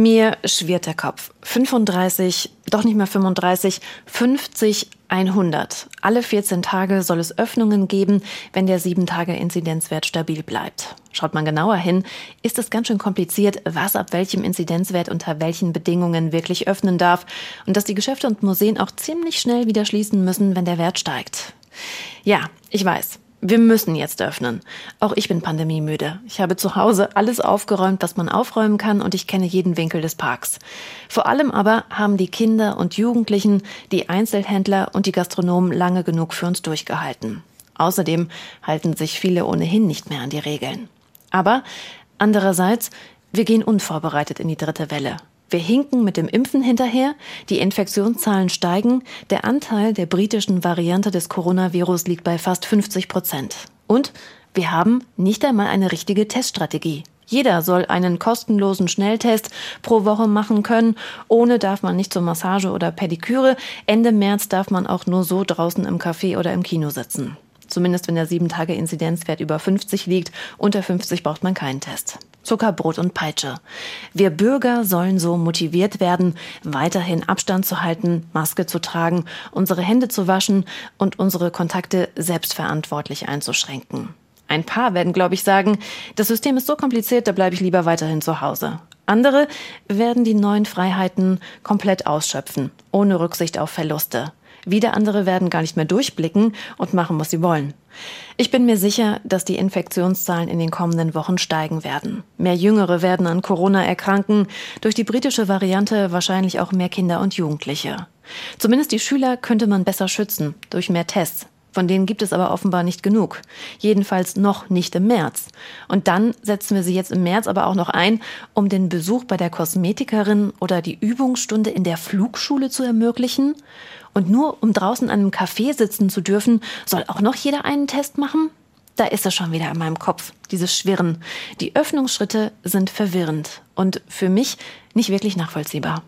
Mir schwirrt der Kopf. 35, doch nicht mehr 35, 50, 100. Alle 14 Tage soll es Öffnungen geben, wenn der 7-Tage-Inzidenzwert stabil bleibt. Schaut man genauer hin, ist es ganz schön kompliziert, was ab welchem Inzidenzwert unter welchen Bedingungen wirklich öffnen darf und dass die Geschäfte und Museen auch ziemlich schnell wieder schließen müssen, wenn der Wert steigt. Ja, ich weiß. Wir müssen jetzt öffnen. Auch ich bin pandemiemüde. Ich habe zu Hause alles aufgeräumt, was man aufräumen kann, und ich kenne jeden Winkel des Parks. Vor allem aber haben die Kinder und Jugendlichen, die Einzelhändler und die Gastronomen lange genug für uns durchgehalten. Außerdem halten sich viele ohnehin nicht mehr an die Regeln. Aber andererseits, wir gehen unvorbereitet in die dritte Welle. Wir hinken mit dem Impfen hinterher, die Infektionszahlen steigen, der Anteil der britischen Variante des Coronavirus liegt bei fast 50 Prozent. Und wir haben nicht einmal eine richtige Teststrategie. Jeder soll einen kostenlosen Schnelltest pro Woche machen können. Ohne darf man nicht zur Massage oder Pediküre. Ende März darf man auch nur so draußen im Café oder im Kino sitzen. Zumindest wenn der 7-Tage-Inzidenzwert über 50 liegt. Unter 50 braucht man keinen Test. Zucker, Brot und Peitsche. Wir Bürger sollen so motiviert werden, weiterhin Abstand zu halten, Maske zu tragen, unsere Hände zu waschen und unsere Kontakte selbstverantwortlich einzuschränken. Ein paar werden, glaube ich, sagen, das System ist so kompliziert, da bleibe ich lieber weiterhin zu Hause. Andere werden die neuen Freiheiten komplett ausschöpfen, ohne Rücksicht auf Verluste. Wieder andere werden gar nicht mehr durchblicken und machen, was sie wollen. Ich bin mir sicher, dass die Infektionszahlen in den kommenden Wochen steigen werden. Mehr Jüngere werden an Corona erkranken, durch die britische Variante wahrscheinlich auch mehr Kinder und Jugendliche. Zumindest die Schüler könnte man besser schützen, durch mehr Tests. Von denen gibt es aber offenbar nicht genug. Jedenfalls noch nicht im März. Und dann setzen wir sie jetzt im März aber auch noch ein, um den Besuch bei der Kosmetikerin oder die Übungsstunde in der Flugschule zu ermöglichen. Und nur um draußen an einem Café sitzen zu dürfen, soll auch noch jeder einen Test machen? Da ist es schon wieder in meinem Kopf, dieses Schwirren. Die Öffnungsschritte sind verwirrend und für mich nicht wirklich nachvollziehbar.